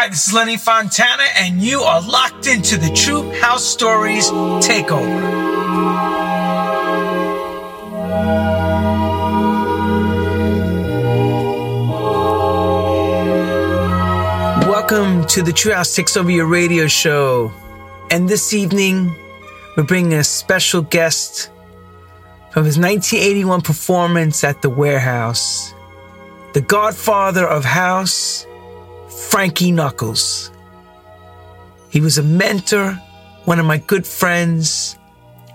Hi, this is Lenny Fontana, and you are locked into the True House Stories Takeover. Welcome to the True House Takes Over Your radio show. And this evening, we're bringing a special guest from his 1981 performance at the warehouse, the godfather of house, Frankie Knuckles. He was a mentor, one of my good friends,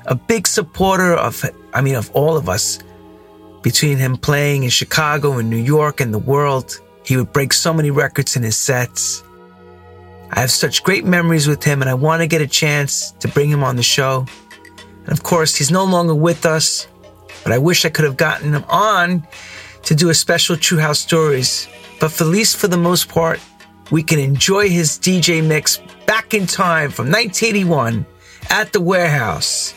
a big supporter of, I mean, of all of us. Between him playing in Chicago and New York and the world, he would break so many records in his sets. I have such great memories with him, and I want to get a chance to bring him on the show. And of course, he's no longer with us, but I wish I could have gotten him on to do a special True House Stories. But for at least for the most part, we can enjoy his DJ mix back in time from 1981 at the warehouse.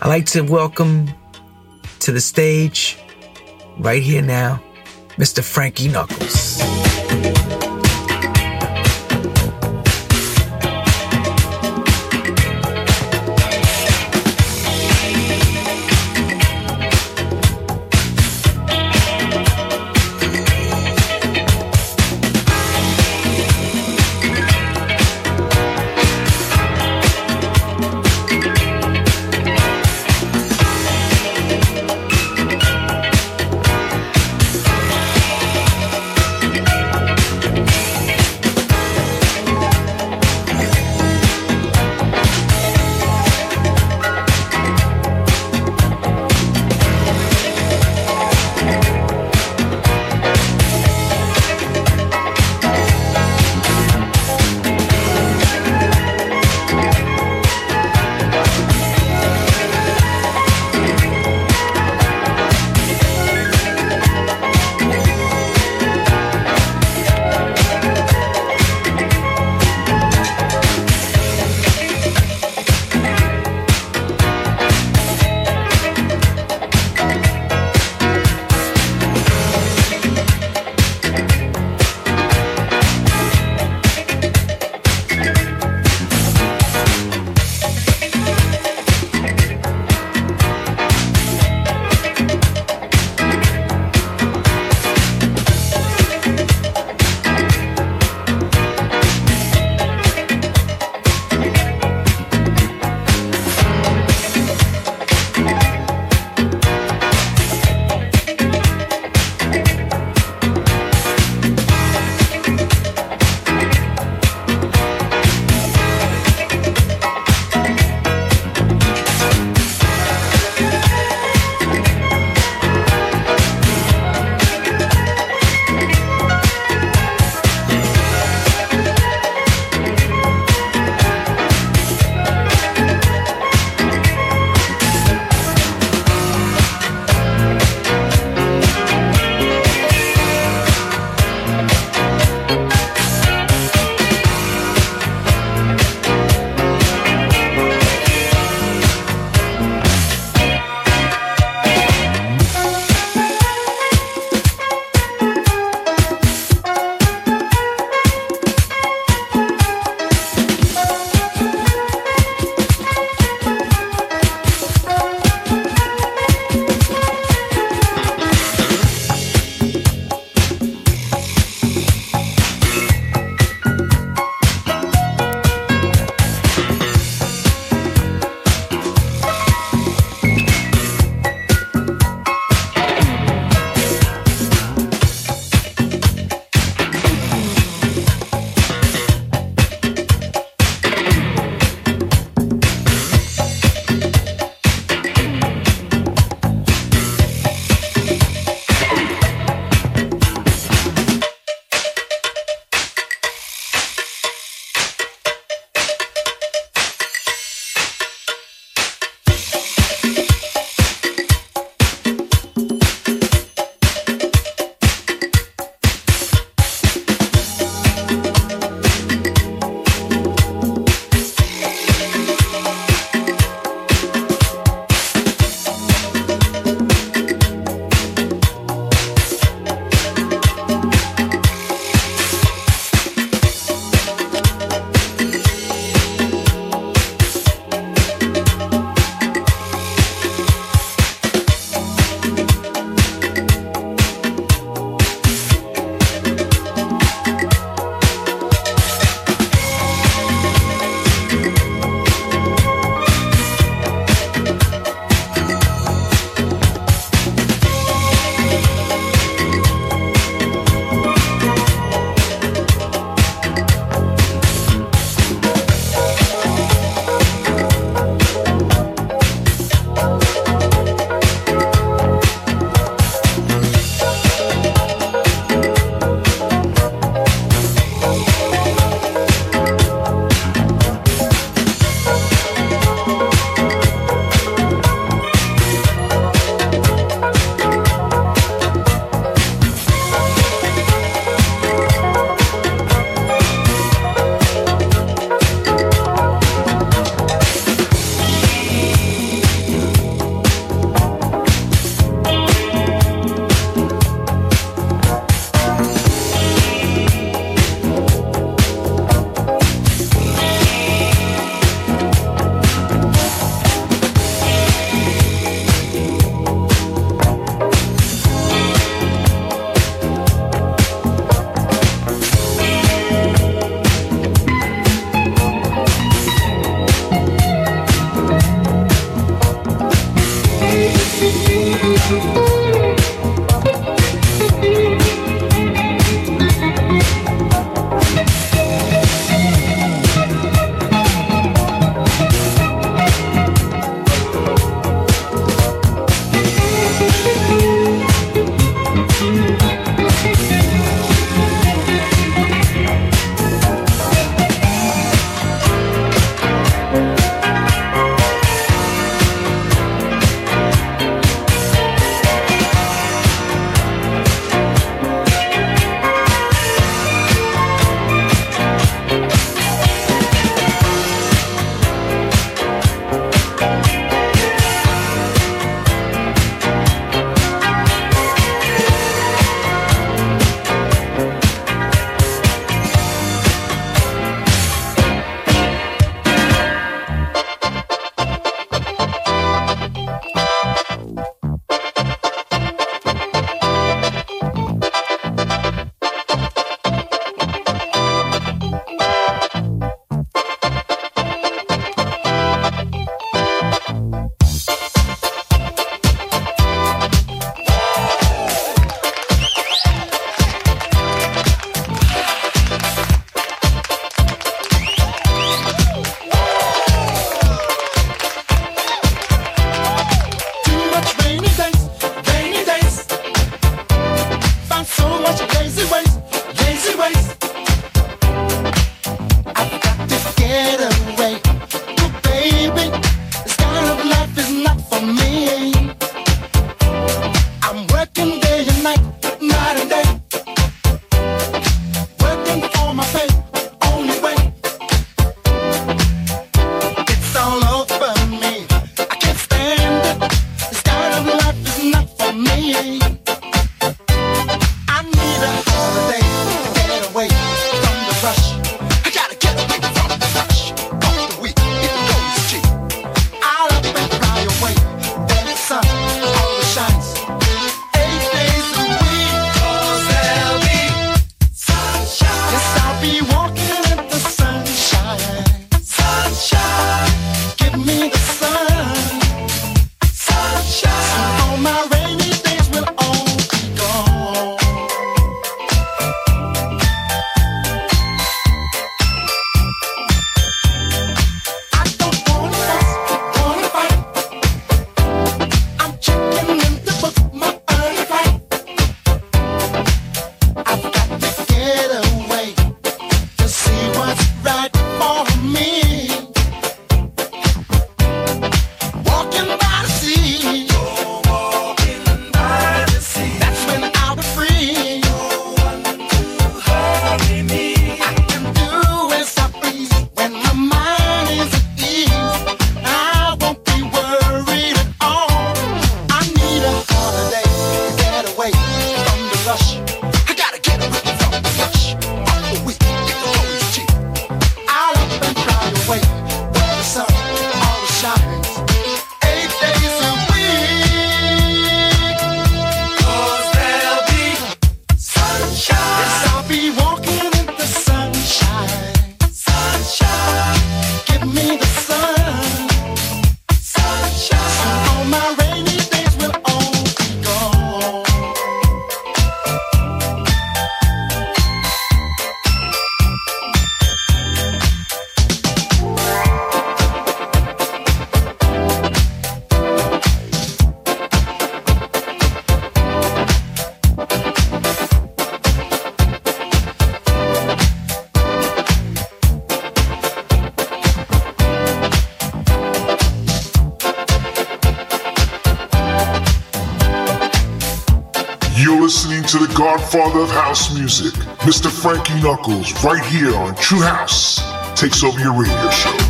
I'd like to welcome to the stage, right here now, Mr. Frankie Knuckles. Knuckles, right here on True House, takes over your radio show.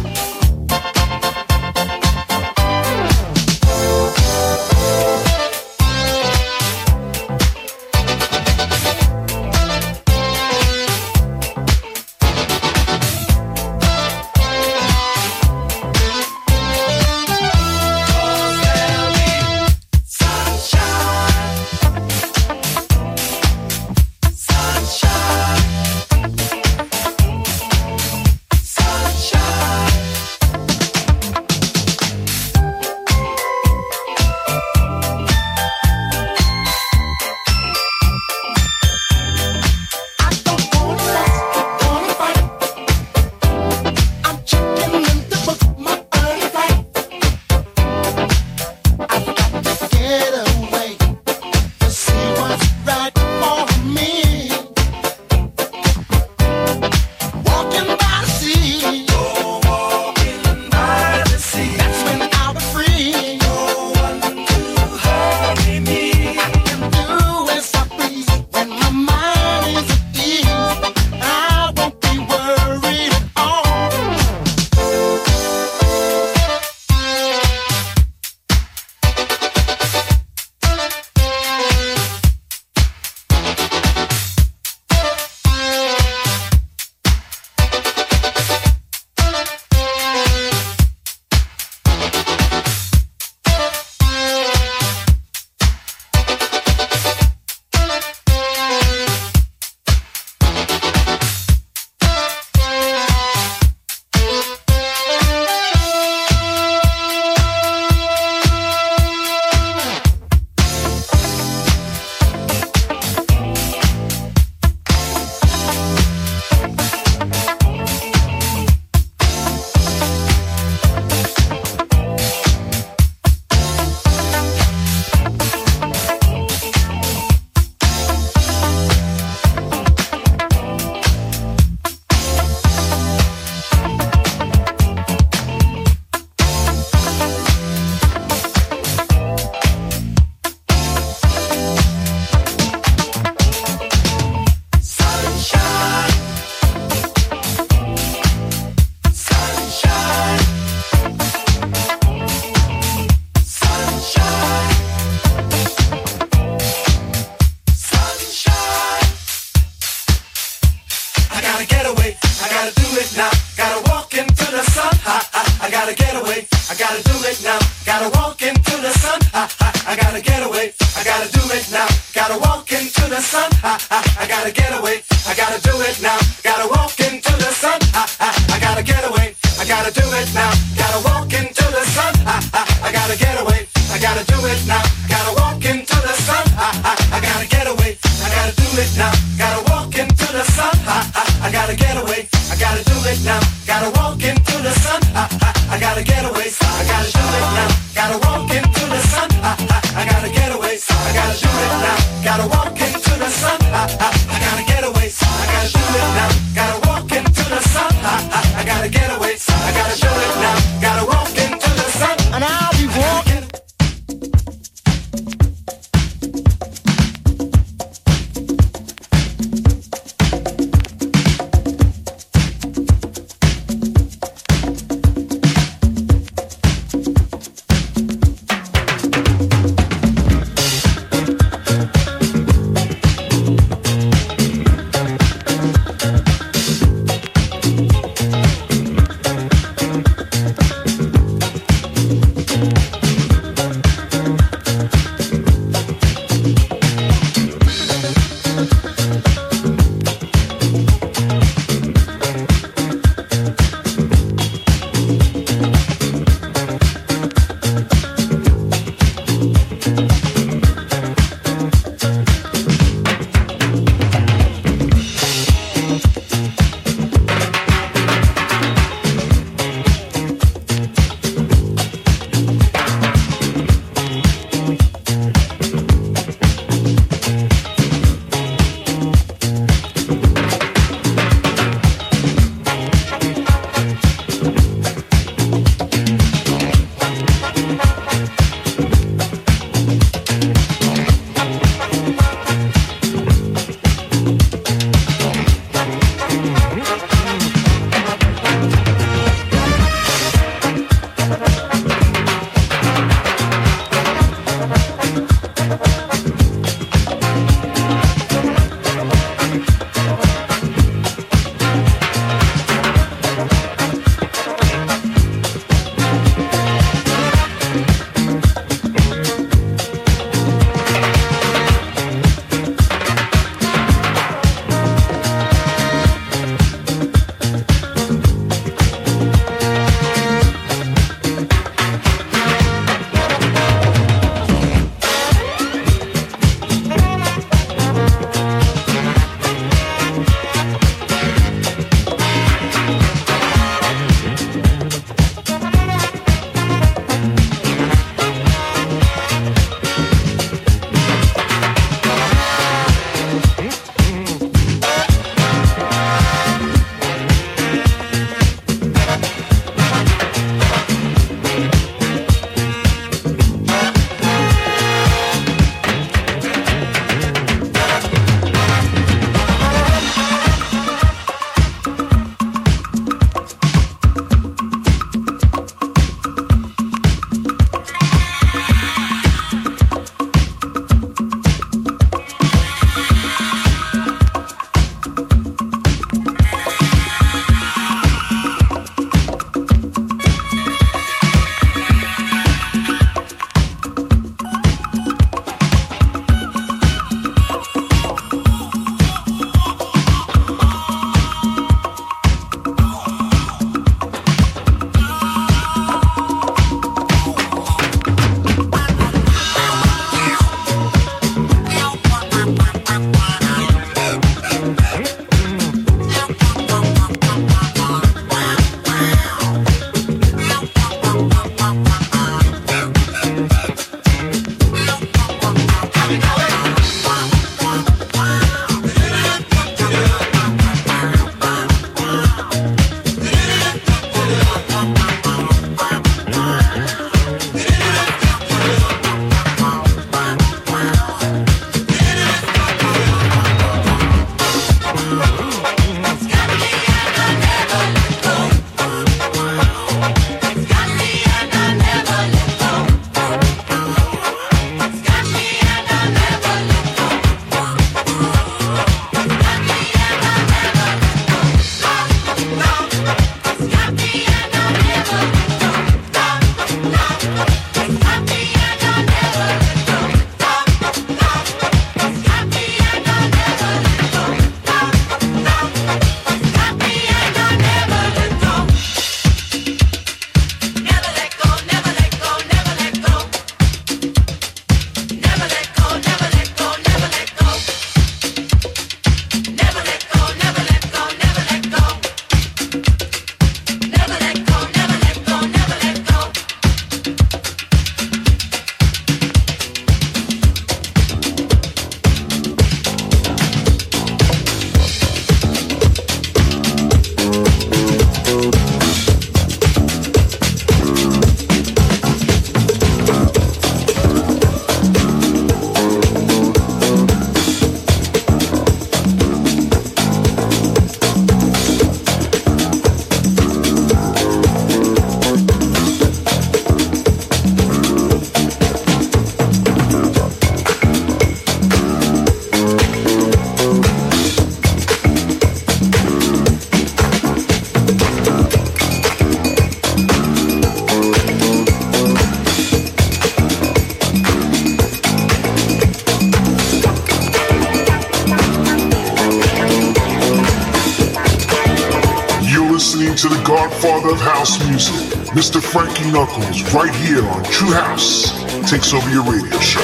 Knuckles, right here on True House Takes Over Your Radio Show.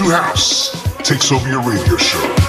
True House Takes Over Your Radio Show.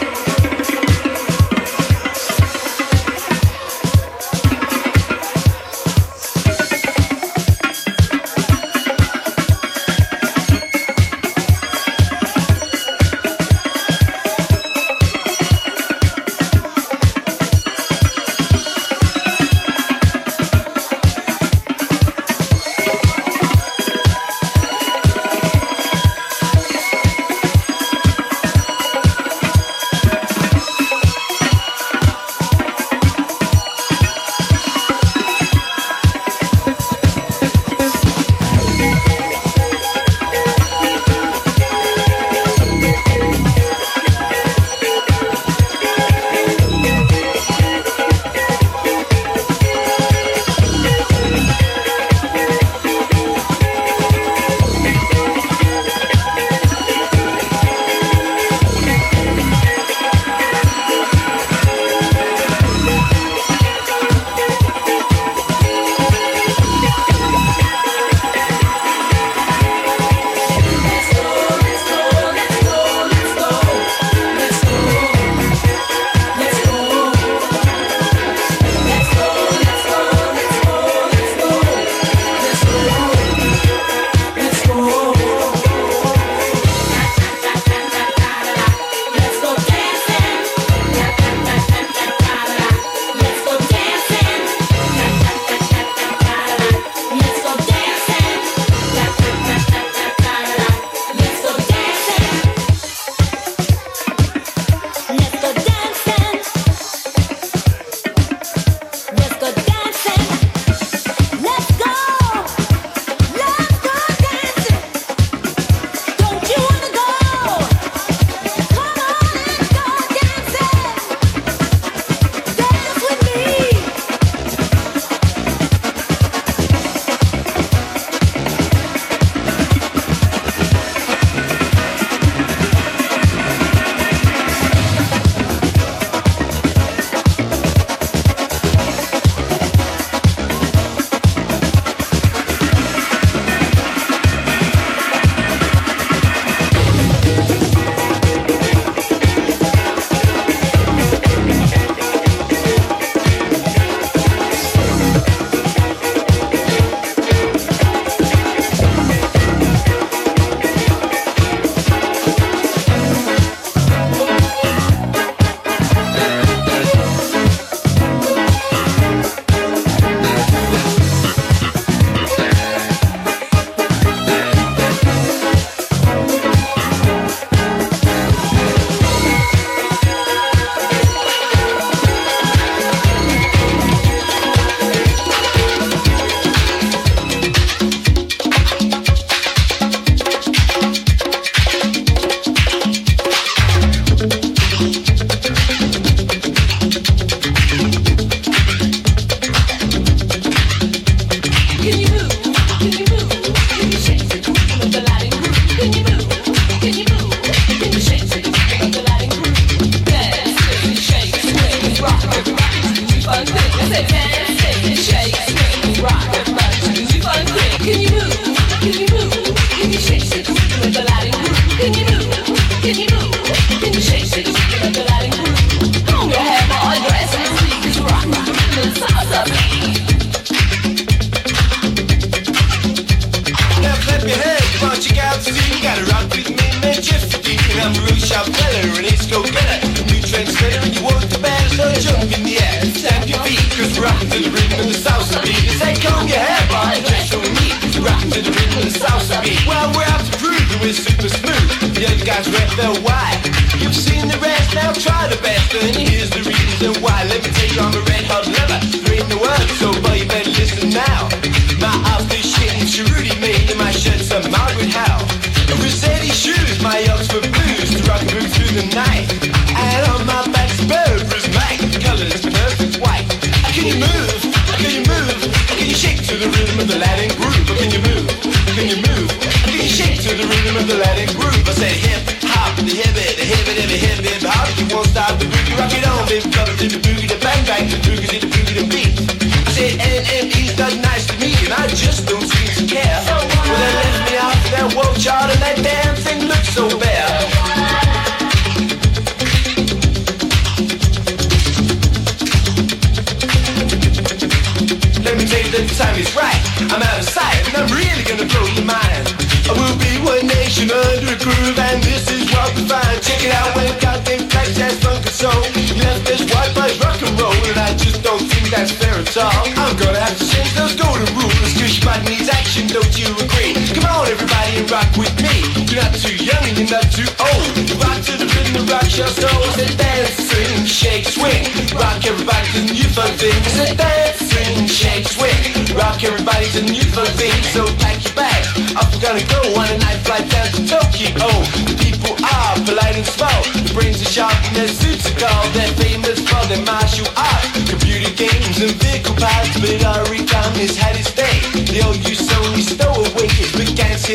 At all. I'm gonna have to change those golden rules cause your body needs action, don't you agree? Come on everybody and rock with me. You're not too young and you're not too old. Rock to the rock your soul. Say dance, swing, shake, swing. Rock everybody to new fun thing. Say dance, swing, shake, swing. Rock everybody to new fun thing. So pack your bags. Up we're gonna go on a night flight down to Tokyo. The people are polite and small. The brains are sharp and their suits are cold. They're famous for their martial arts, computer games and vehicle parts. But origami has had its day. The old use only stowaway is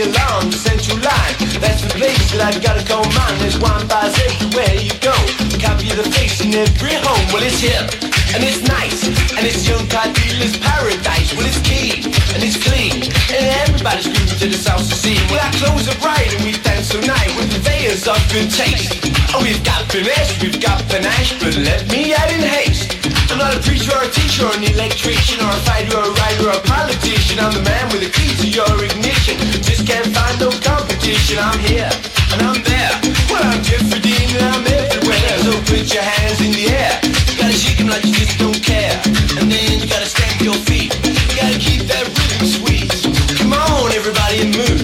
alarm the central line. That's the place that I've gotta go mine. There's wine bars everywhere you go. Copy the face in every home. Well, it's hip and it's nice and it's young car dealers paradise. Well, it's key, and it's clean and everybody's grooving to the south to see. Well, our clothes are bright and we dance all night with purveyors of good taste. Oh, we've got finesse, we've got panache, but let me add in haste. I'm not a preacher or a teacher or an electrician or a fighter or a writer or a politician. I'm the man with the key to your ignition. Just can't find no competition. I'm here and I'm there. Well, I'm Jeffrey and I'm everywhere. So put your hands in the air. You gotta shake 'em like you just don't care. And then you gotta stamp your feet. You gotta keep that rhythm sweet. Come on, everybody, and move.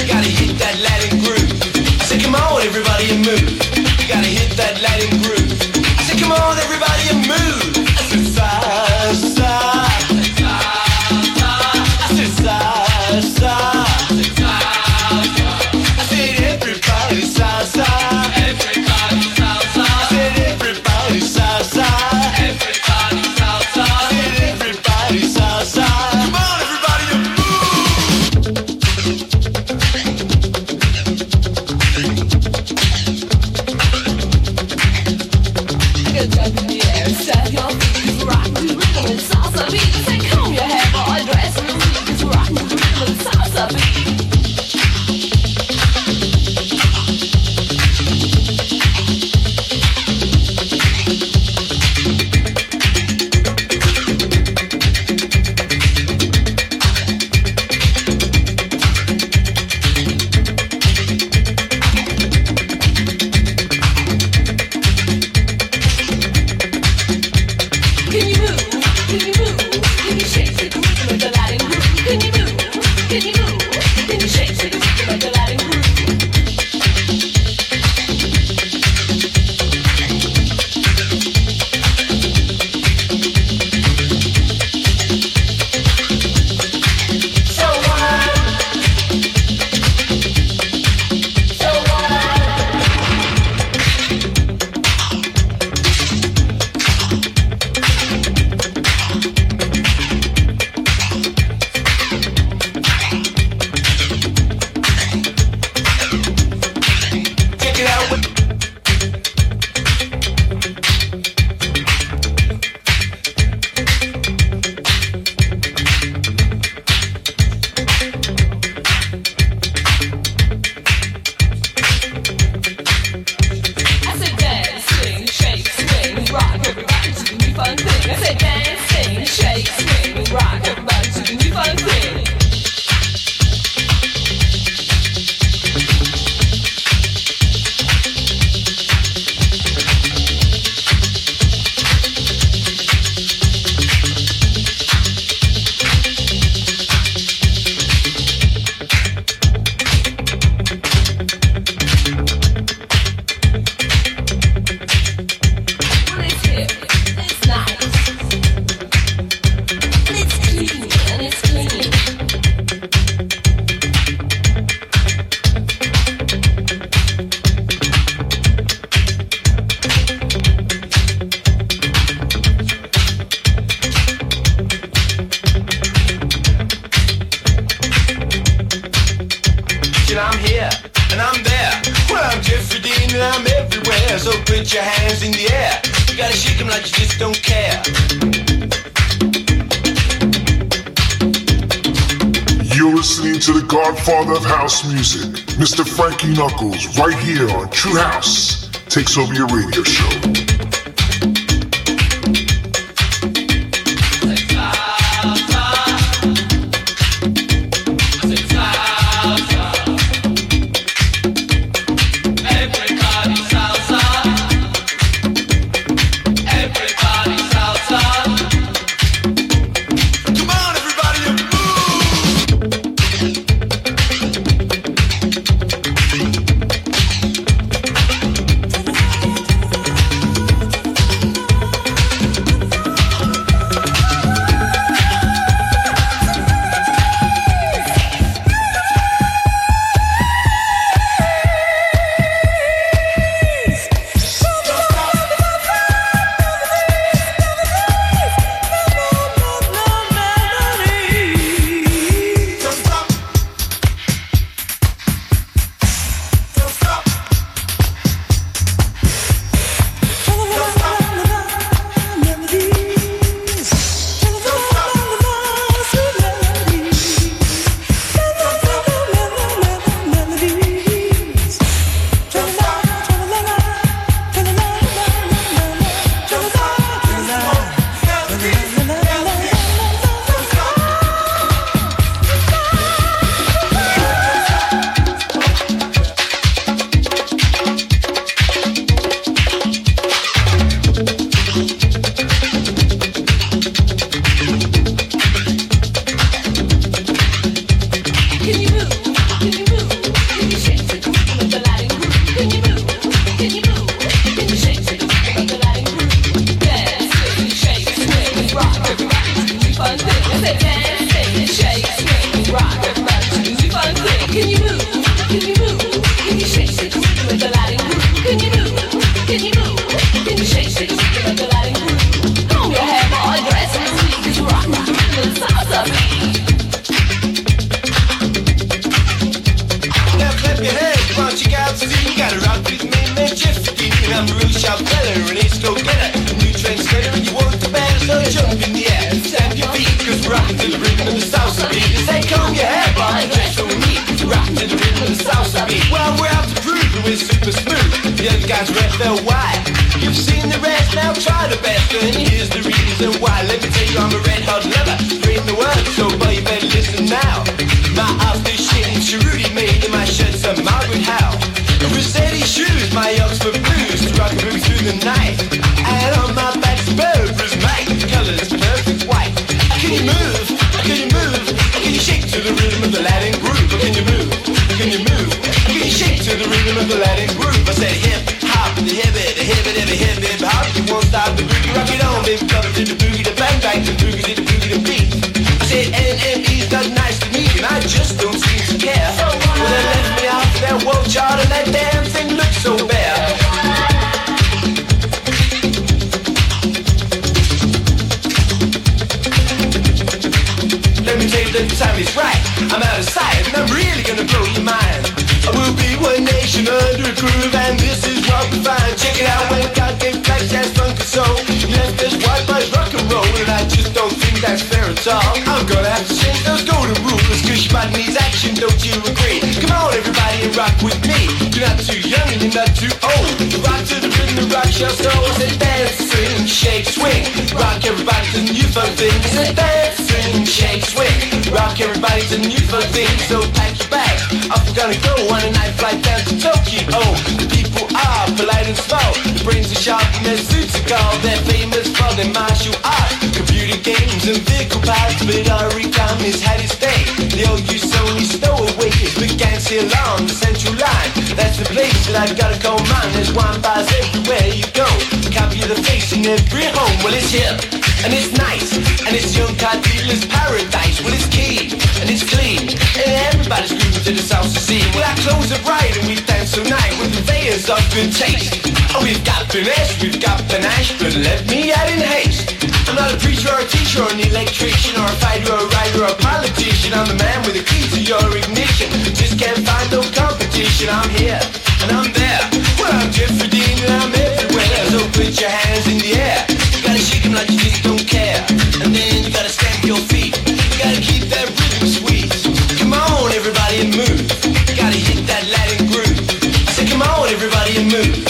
You gotta hit that Latin groove. I said, come on, everybody, and move. Frankie Knuckles right here on True House takes over your radio show. Tonight. night. at. I'm gonna have to change those golden rules, cause your might needs action, don't you agree? Come on everybody and rock with me. You're not too young and you're not too old. Rock to the rhythm, rock your say dance dancing, shake, swing. Rock everybody to the new fun things dance, dancing, shake, swing. Rock everybody to the new fun so pack your bag. I'm gonna go on a night flight down to Tokyo eye, polite and slow. brings brains are sharp and their suits are gold. They're famous for their martial art, computer games and vehicle parts. But Origami has had its day. The old we can't see along the central line. That's the place that I've got to go, man. There's wine bars everywhere you go. Copy of the face in every home. Well, it's here and it's nice, and it's young car it's paradise. Well, it's keen, and it's clean, and everybody's grooving to the sounds to see. Well, our clothes are bright, and we dance all night with veil's of good taste. Oh, we've got finesse, we've got panache, but let me add in haste. I'm not a preacher or a teacher or an electrician or a fighter or a writer or a politician. I'm the man with the key to your ignition. Just can't find no competition. I'm here and I'm there. Well, I'm Jeffrey Dean and I'm everywhere. So put your hands in the air. You gotta shake them like you just don't care. And then you gotta stamp your feet. You gotta keep that rhythm sweet. Come on, everybody, and move. You gotta hit that Latin groove. I so said, come on, everybody, and move.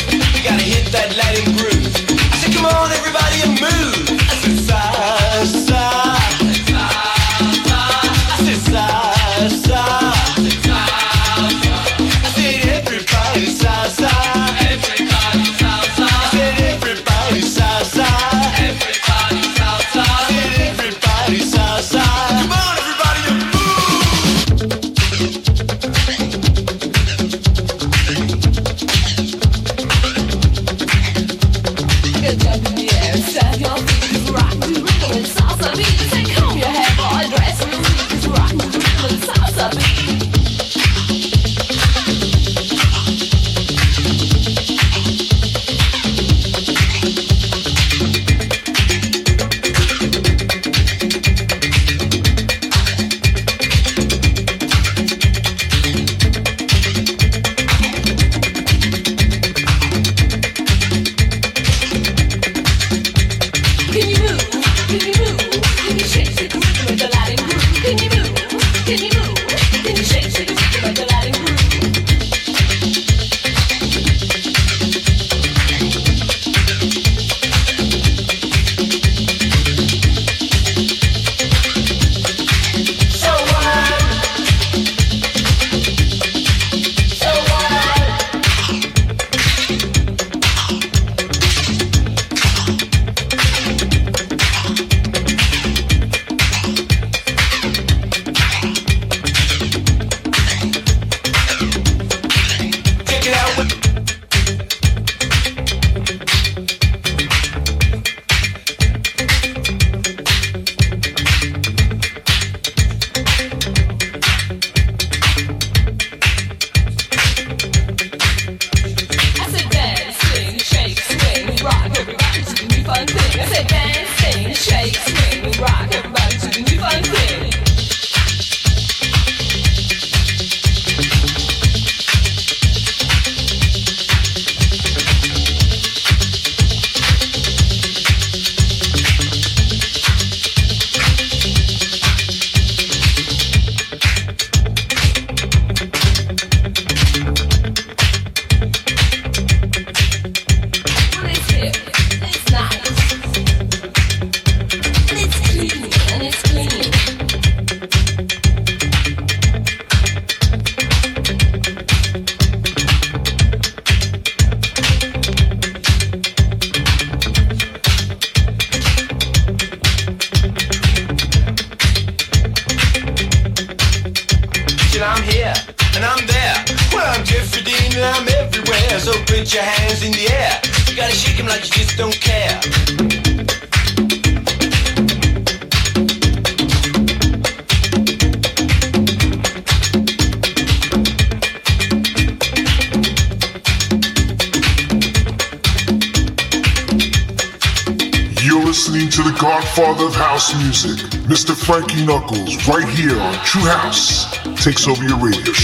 Takes over your radio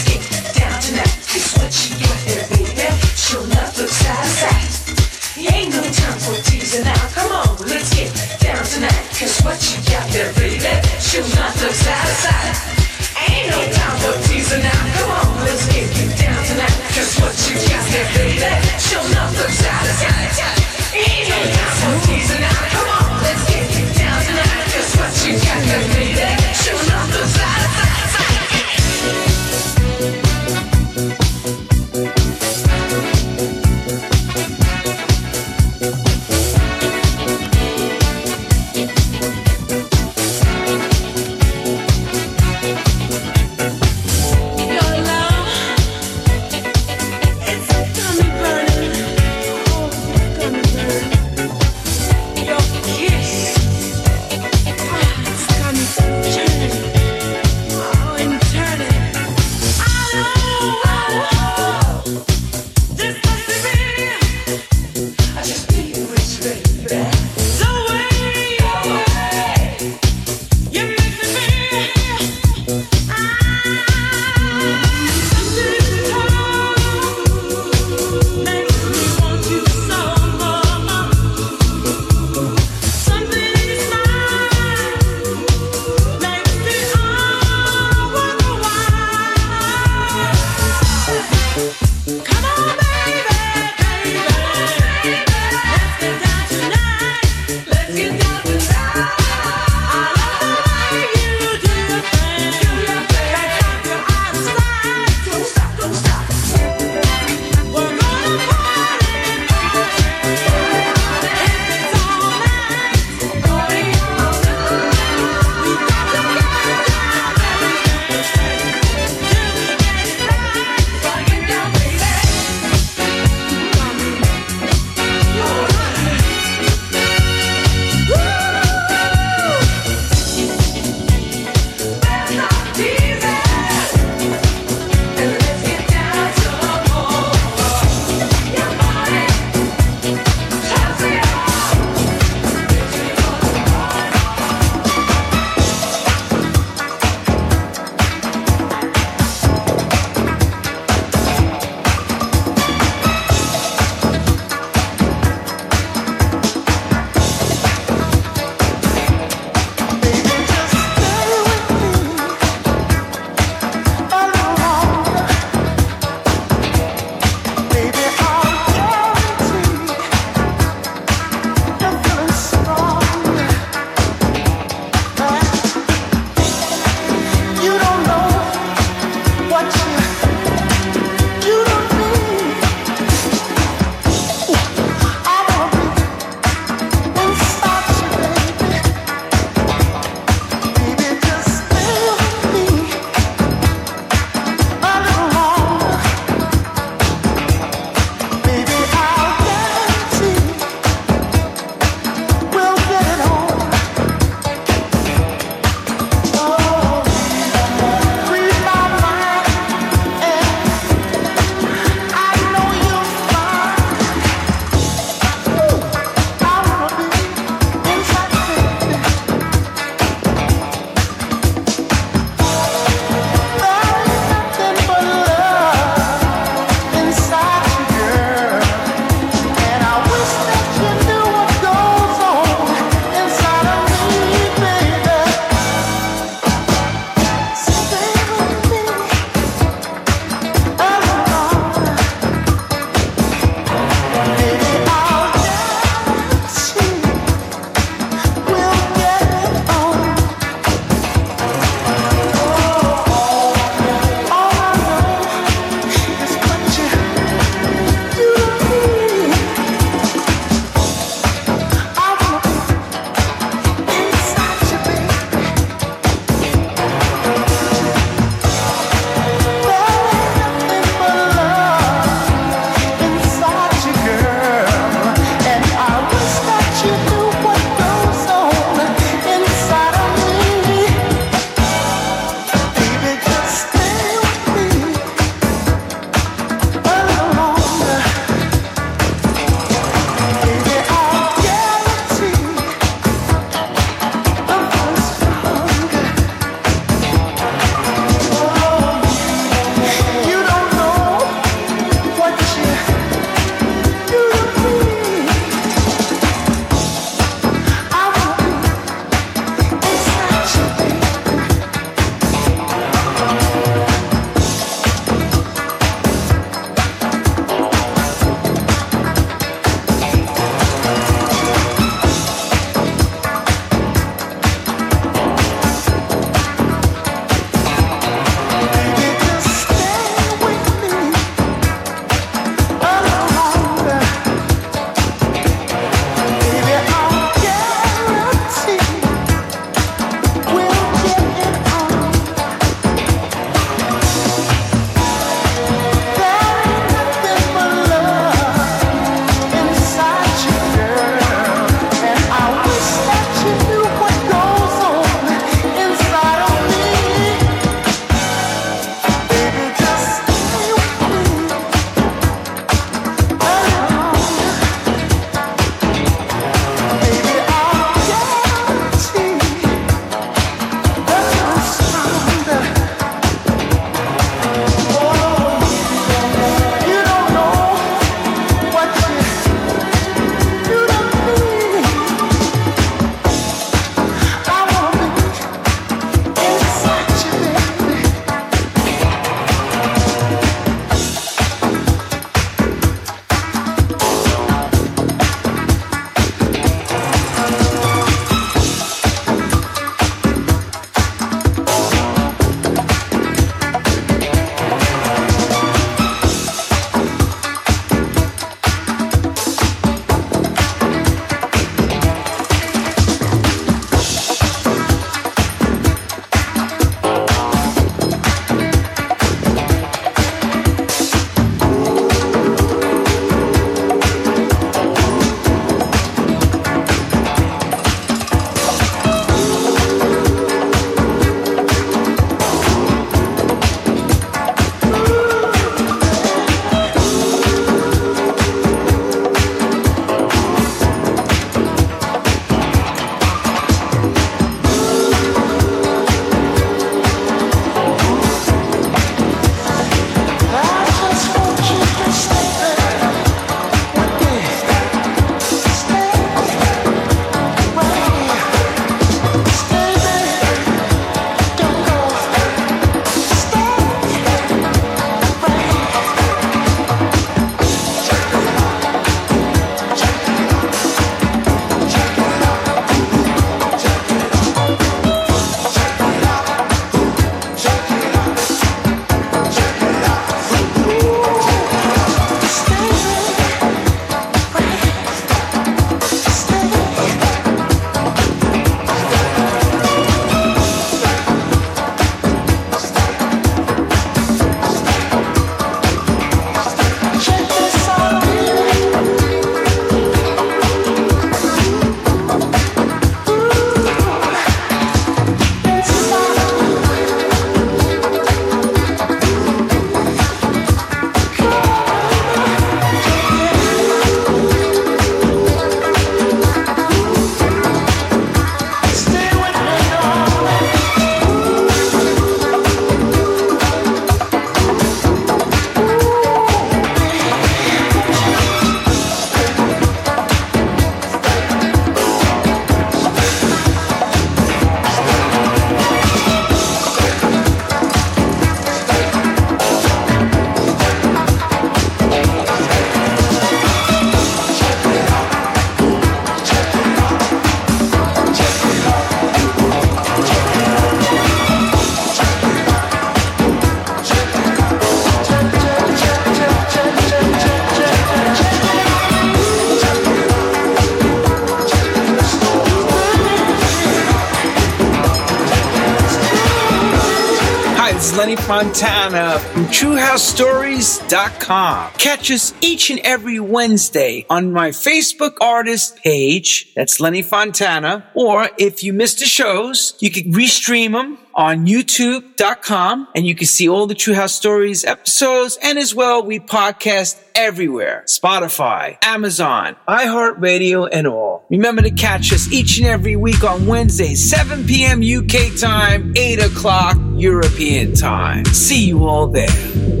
Fontana from TrueHouseStories.com. Catch us each and every Wednesday on my Facebook artist page. That's Lenny Fontana. Or if you missed the shows, you can restream them on youtube.com and you can see all the True House Stories episodes. And as well, we podcast everywhere. Spotify, Amazon, iHeartRadio, and all. Remember to catch us each and every week on Wednesday, 7 p.m. UK time, 8 o'clock European time. See you all there.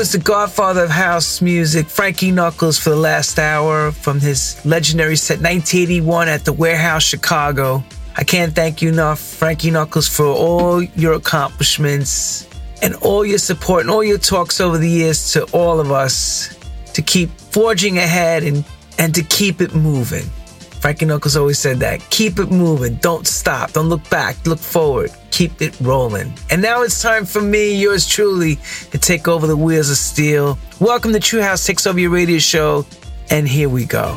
Was the godfather of house music, Frankie Knuckles, for the last hour from his legendary set 1981 at the Warehouse, Chicago. I can't thank you enough, Frankie Knuckles, for all your accomplishments and all your support and all your talks over the years to all of us to keep forging ahead and, and to keep it moving. Frankie Knuckles always said that. Keep it moving. Don't stop. Don't look back. Look forward. Keep it rolling. And now it's time for me, yours truly, to take over the wheels of steel. Welcome to True House Takes Over Your Radio Show. And here we go.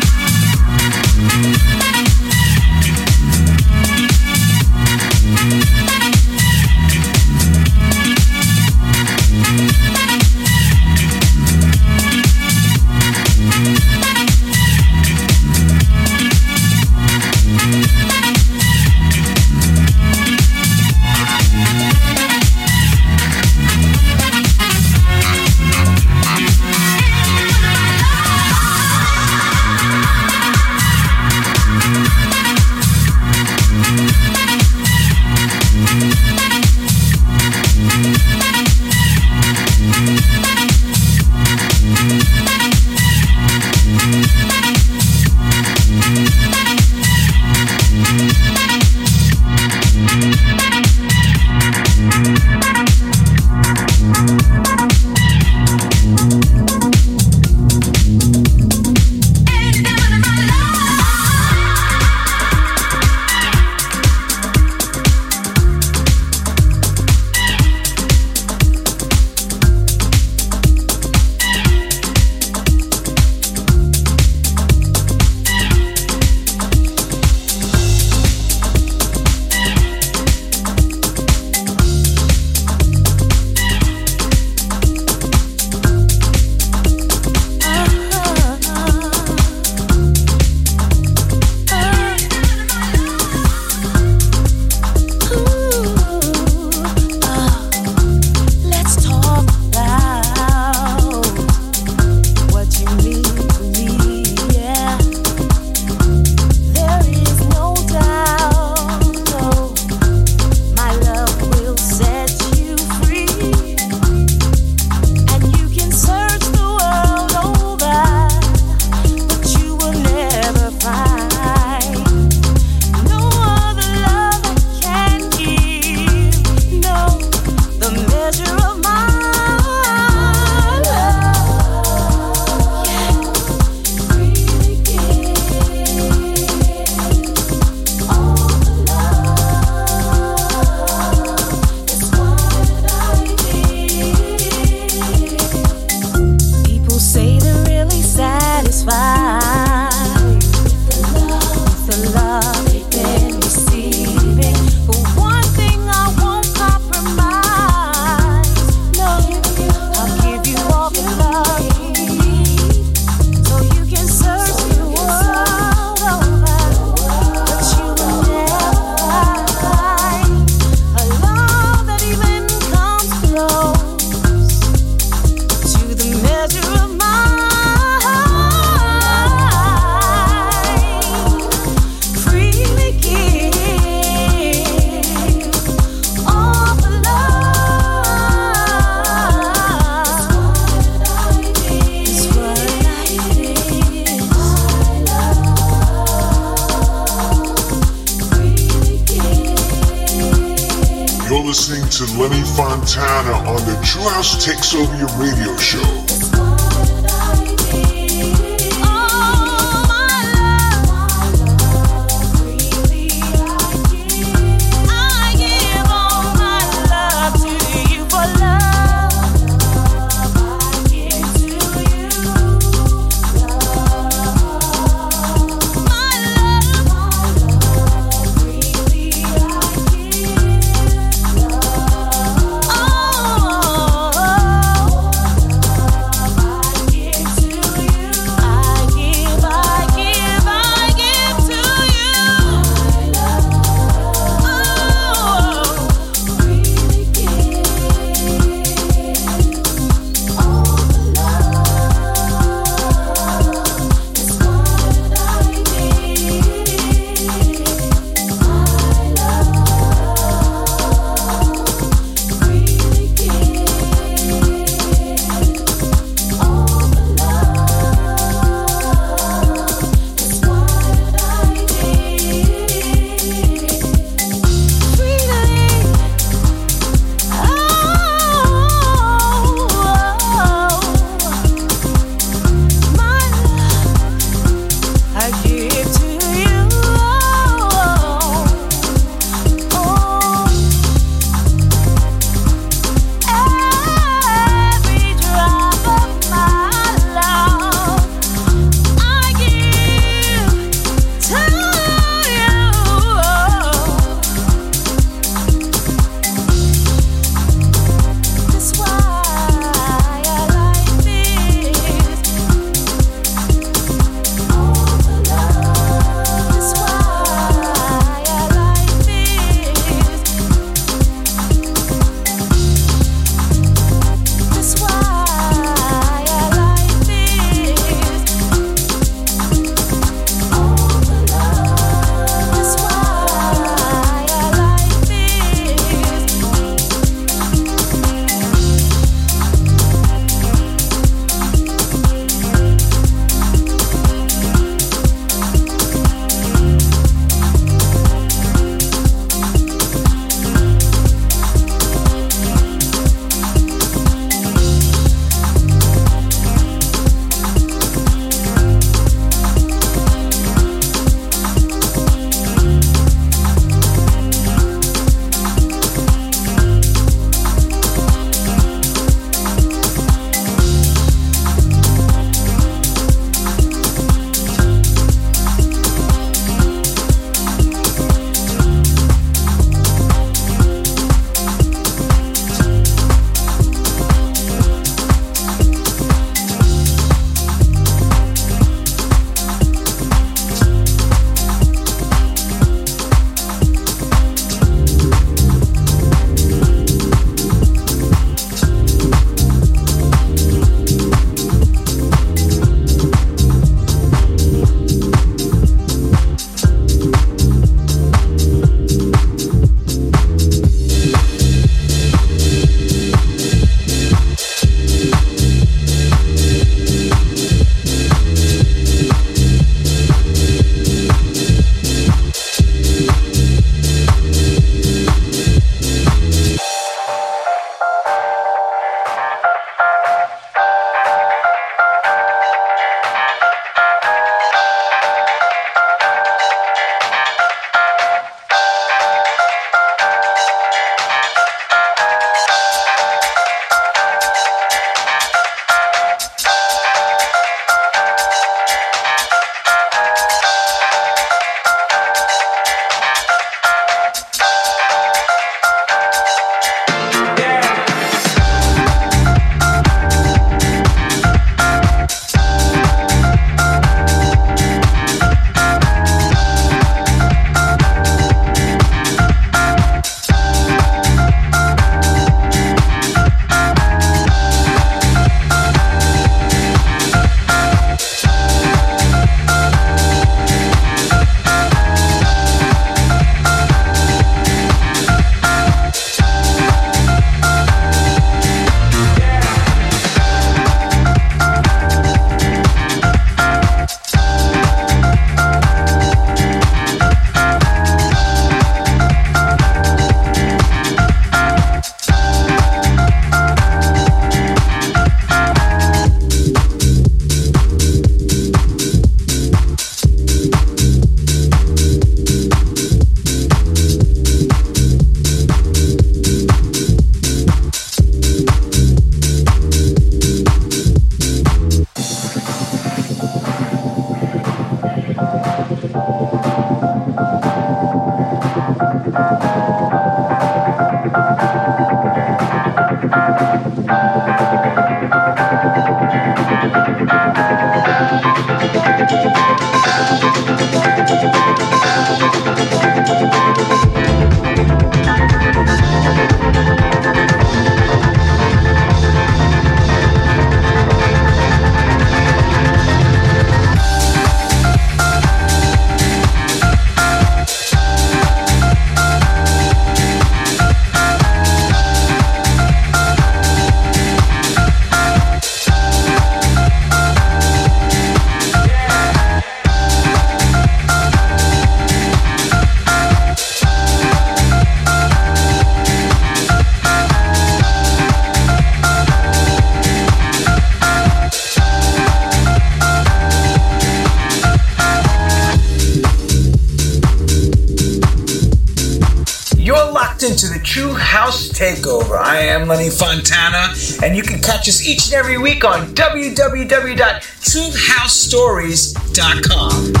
Lenny Fontana, and you can catch us each and every week on www.truehousestories.com.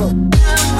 the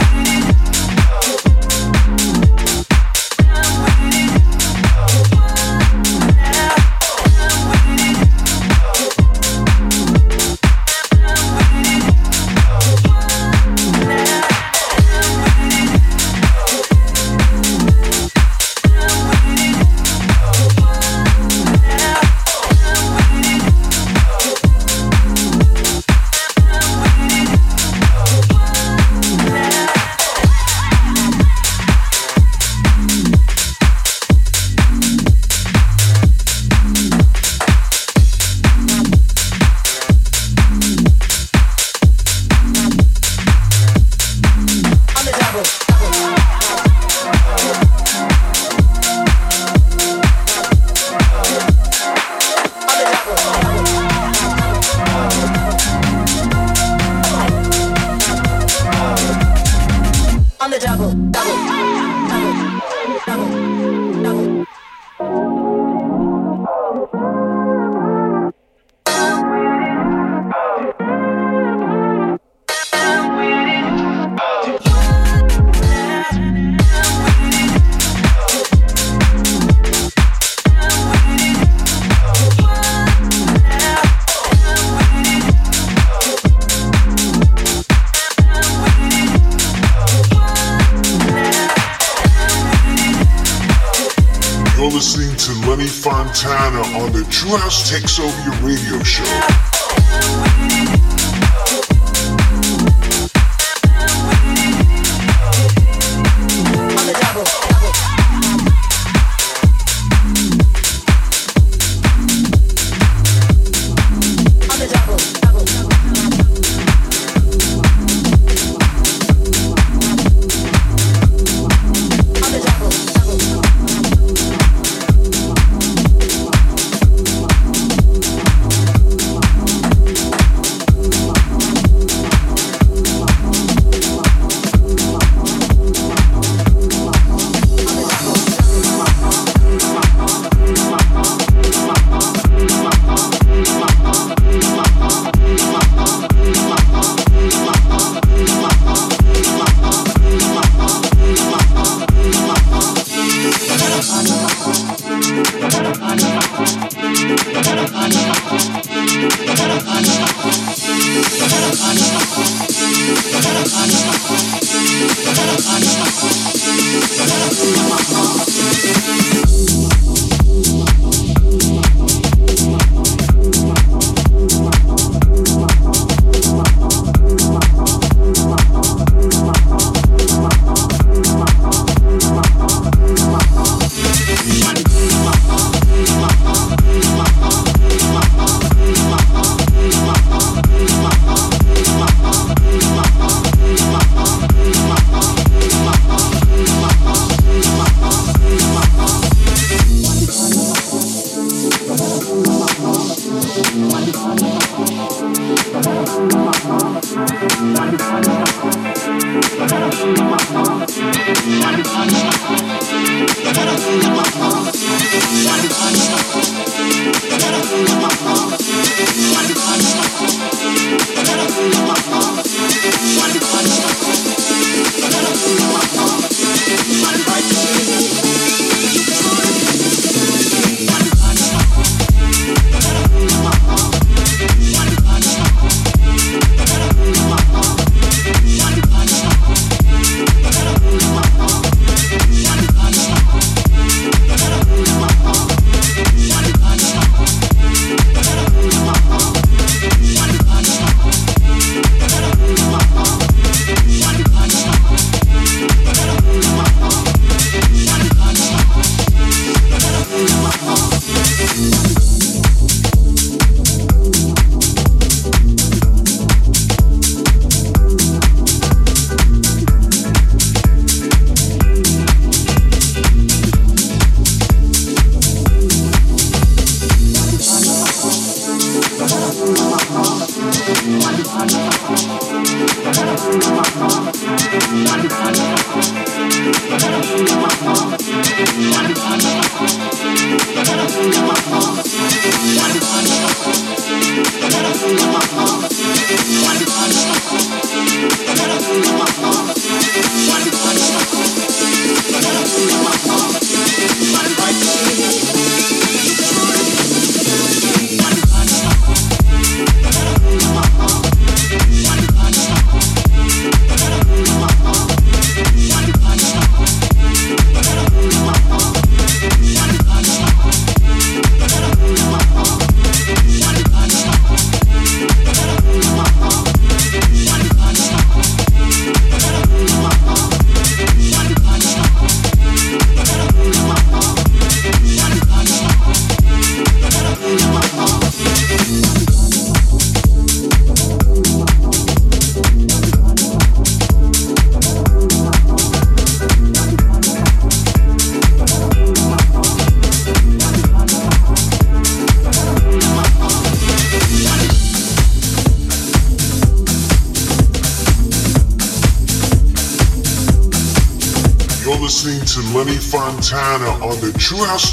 true house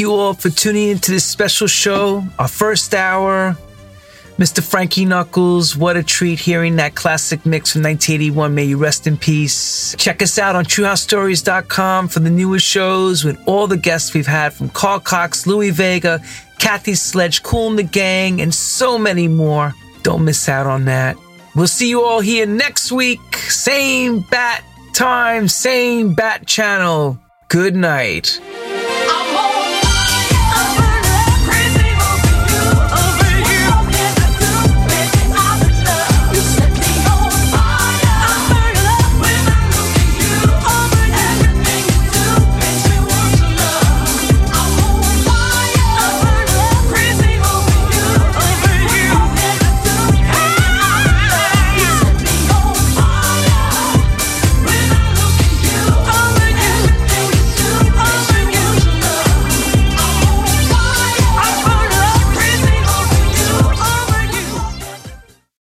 you all for tuning into this special show, our first hour. Mr. Frankie Knuckles, what a treat hearing that classic mix from 1981. May you rest in peace. Check us out on truehousestories.com for the newest shows with all the guests we've had from Carl Cox, Louie Vega, Kathy Sledge, Kool and the Gang, and so many more. Don't miss out on that. We'll see you all here next week. Same bat time, same bat channel. Good night.